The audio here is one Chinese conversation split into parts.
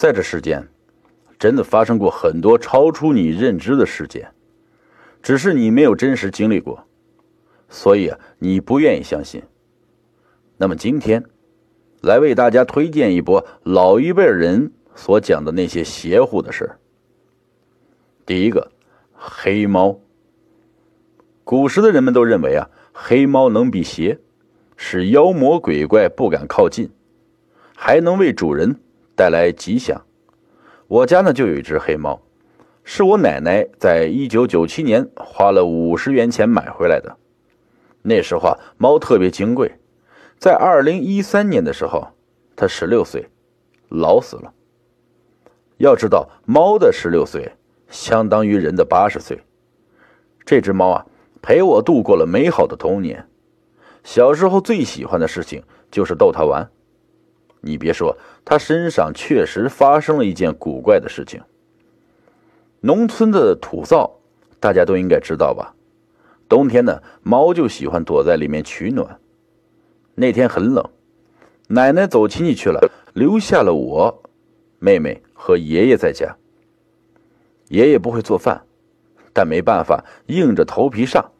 在这世间，真的发生过很多超出你认知的事件，只是你没有真实经历过，所以啊，你不愿意相信。那么今天，来为大家推荐一波老一辈人所讲的那些邪乎的事第一个，黑猫。古时的人们都认为啊，黑猫能辟邪，使妖魔鬼怪不敢靠近，还能为主人。带来吉祥。我家呢就有一只黑猫，是我奶奶在一九九七年花了五十元钱买回来的。那时候啊，猫特别金贵。在二零一三年的时候，它十六岁，老死了。要知道，猫的十六岁相当于人的八十岁。这只猫啊，陪我度过了美好的童年。小时候最喜欢的事情就是逗它玩。你别说，他身上确实发生了一件古怪的事情。农村的土灶，大家都应该知道吧？冬天呢，猫就喜欢躲在里面取暖。那天很冷，奶奶走亲戚去了，留下了我、妹妹和爷爷在家。爷爷不会做饭，但没办法，硬着头皮上。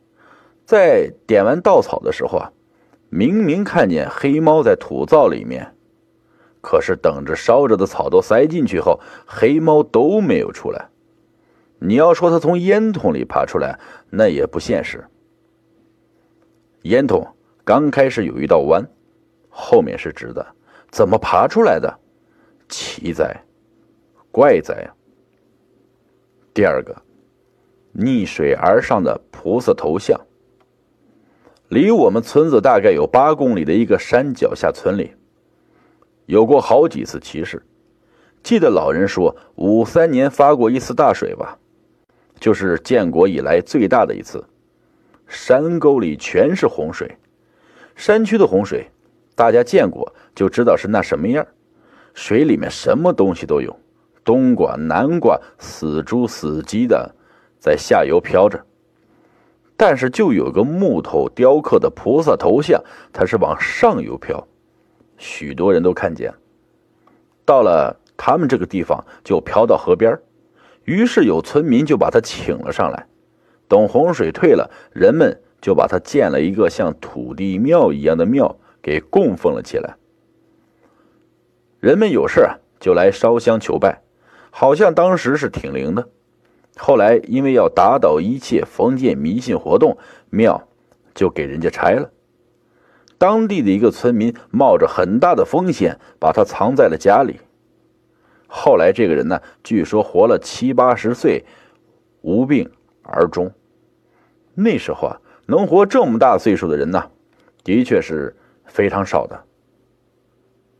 在点完稻草的时候啊，明明看见黑猫在土灶里面。可是等着烧着的草都塞进去后，黑猫都没有出来。你要说它从烟囱里爬出来，那也不现实。烟囱刚开始有一道弯，后面是直的，怎么爬出来的？奇哉，怪哉！第二个，逆水而上的菩萨头像。离我们村子大概有八公里的一个山脚下村里。有过好几次奇事，记得老人说，五三年发过一次大水吧，就是建国以来最大的一次。山沟里全是洪水，山区的洪水，大家见过就知道是那什么样。水里面什么东西都有，冬瓜、南瓜、死猪、死鸡的，在下游飘着。但是就有个木头雕刻的菩萨头像，它是往上游飘。许多人都看见，到了他们这个地方就飘到河边于是有村民就把他请了上来。等洪水退了，人们就把他建了一个像土地庙一样的庙给供奉了起来。人们有事就来烧香求拜，好像当时是挺灵的。后来因为要打倒一切封建迷信活动，庙就给人家拆了。当地的一个村民冒着很大的风险，把它藏在了家里。后来这个人呢，据说活了七八十岁，无病而终。那时候啊，能活这么大岁数的人呢，的确是非常少的。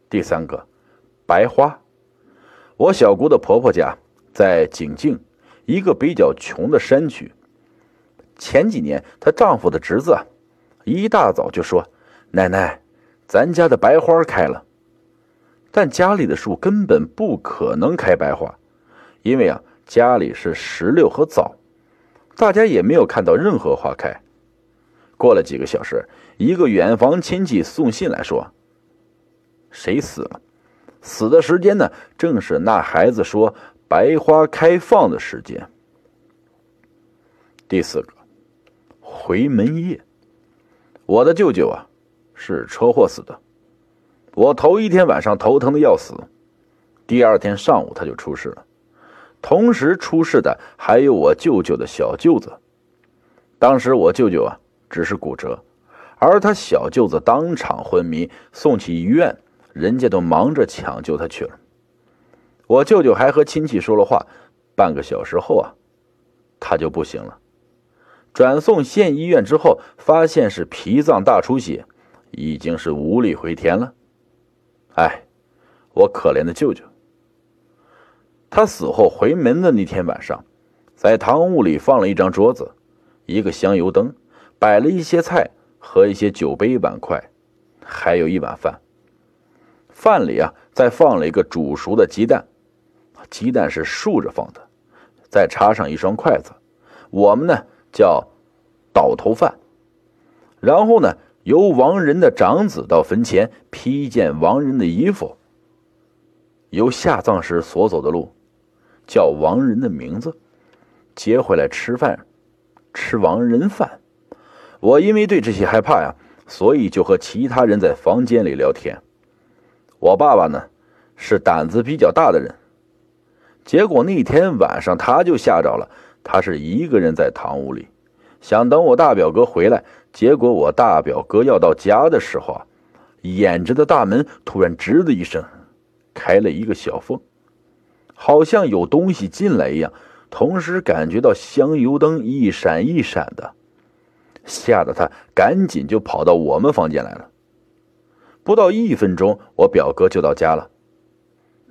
第三个，白花。我小姑的婆婆家在景靖，一个比较穷的山区。前几年，她丈夫的侄子一大早就说。奶奶，咱家的白花开了，但家里的树根本不可能开白花，因为啊，家里是石榴和枣，大家也没有看到任何花开。过了几个小时，一个远房亲戚送信来说：“谁死了？死的时间呢？正是那孩子说白花开放的时间。”第四个，回门夜，我的舅舅啊。是车祸死的。我头一天晚上头疼的要死，第二天上午他就出事了。同时出事的还有我舅舅的小舅子。当时我舅舅啊只是骨折，而他小舅子当场昏迷，送去医院，人家都忙着抢救他去了。我舅舅还和亲戚说了话，半个小时后啊，他就不行了。转送县医院之后，发现是脾脏大出血。已经是无力回天了，哎，我可怜的舅舅。他死后回门的那天晚上，在堂屋里放了一张桌子，一个香油灯，摆了一些菜和一些酒杯碗筷，还有一碗饭。饭里啊，再放了一个煮熟的鸡蛋，鸡蛋是竖着放的，再插上一双筷子，我们呢叫倒头饭。然后呢。由亡人的长子到坟前披一件亡人的衣服，由下葬时所走的路，叫亡人的名字，接回来吃饭，吃亡人饭。我因为对这些害怕呀，所以就和其他人在房间里聊天。我爸爸呢，是胆子比较大的人，结果那天晚上他就吓着了。他是一个人在堂屋里，想等我大表哥回来。结果我大表哥要到家的时候啊，掩着的大门突然吱的一声，开了一个小缝，好像有东西进来一样。同时感觉到香油灯一闪一闪的，吓得他赶紧就跑到我们房间来了。不到一分钟，我表哥就到家了。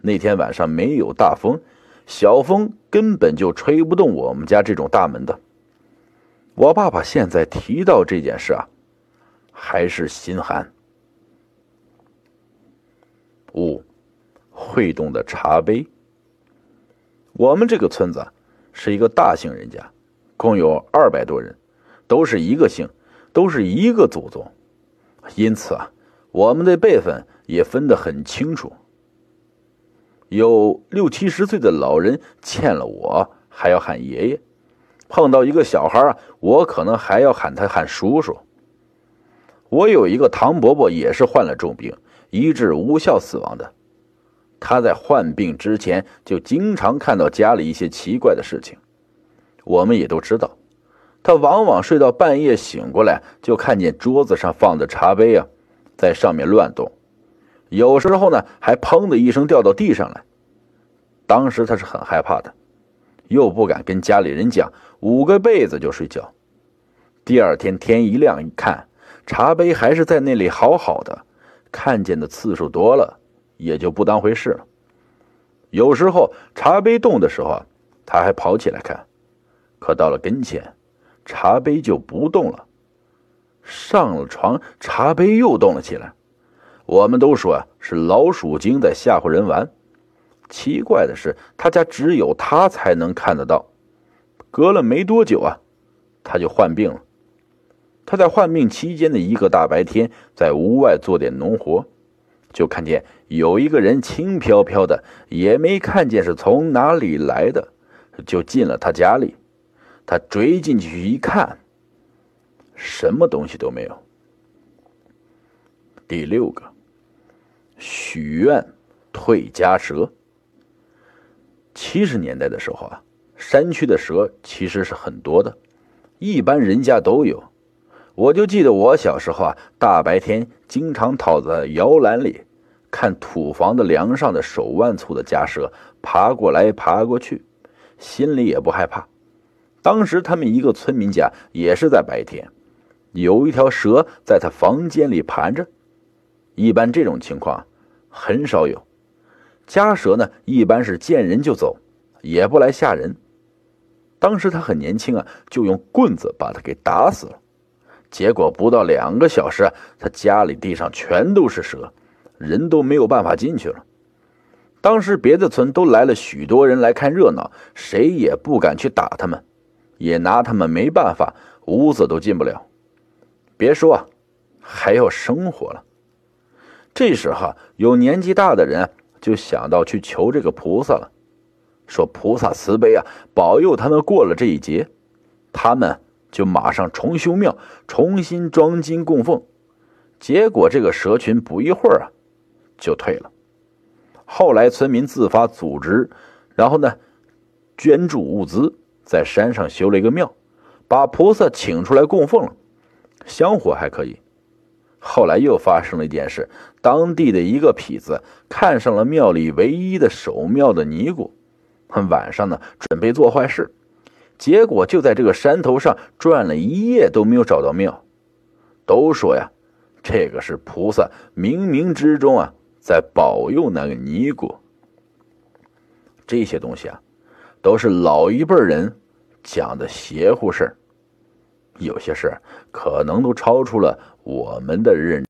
那天晚上没有大风，小风根本就吹不动我们家这种大门的。我爸爸现在提到这件事啊，还是心寒。五，会动的茶杯。我们这个村子是一个大姓人家，共有二百多人，都是一个姓，都是一个祖宗，因此啊，我们的辈分也分得很清楚。有六七十岁的老人欠了我，还要喊爷爷。碰到一个小孩，我可能还要喊他喊叔叔。我有一个唐伯伯，也是患了重病，医治无效死亡的。他在患病之前就经常看到家里一些奇怪的事情，我们也都知道。他往往睡到半夜醒过来，就看见桌子上放的茶杯啊，在上面乱动，有时候呢还砰的一声掉到地上来。当时他是很害怕的。又不敢跟家里人讲，捂个被子就睡觉。第二天天一亮一看，茶杯还是在那里好好的，看见的次数多了，也就不当回事了。有时候茶杯动的时候啊，他还跑起来看，可到了跟前，茶杯就不动了。上了床，茶杯又动了起来。我们都说啊，是老鼠精在吓唬人玩。奇怪的是，他家只有他才能看得到。隔了没多久啊，他就患病了。他在患病期间的一个大白天，在屋外做点农活，就看见有一个人轻飘飘的，也没看见是从哪里来的，就进了他家里。他追进去一看，什么东西都没有。第六个，许愿退家蛇。七十年代的时候啊，山区的蛇其实是很多的，一般人家都有。我就记得我小时候啊，大白天经常躺在摇篮里，看土房的梁上的手腕粗的家蛇爬过来爬过去，心里也不害怕。当时他们一个村民家也是在白天，有一条蛇在他房间里盘着。一般这种情况很少有。家蛇呢，一般是见人就走，也不来吓人。当时他很年轻啊，就用棍子把他给打死了。结果不到两个小时，他家里地上全都是蛇，人都没有办法进去了。当时别的村都来了许多人来看热闹，谁也不敢去打他们，也拿他们没办法，屋子都进不了。别说啊，还要生活了。这时候有年纪大的人。就想到去求这个菩萨了，说菩萨慈悲啊，保佑他们过了这一劫。他们就马上重修庙，重新装金供奉。结果这个蛇群不一会儿啊，就退了。后来村民自发组织，然后呢，捐助物资，在山上修了一个庙，把菩萨请出来供奉了，香火还可以。后来又发生了一件事，当地的一个痞子看上了庙里唯一的守庙的尼姑，晚上呢准备做坏事，结果就在这个山头上转了一夜都没有找到庙。都说呀，这个是菩萨冥冥之中啊在保佑那个尼姑。这些东西啊，都是老一辈人讲的邪乎事有些事可能都超出了。我们的认。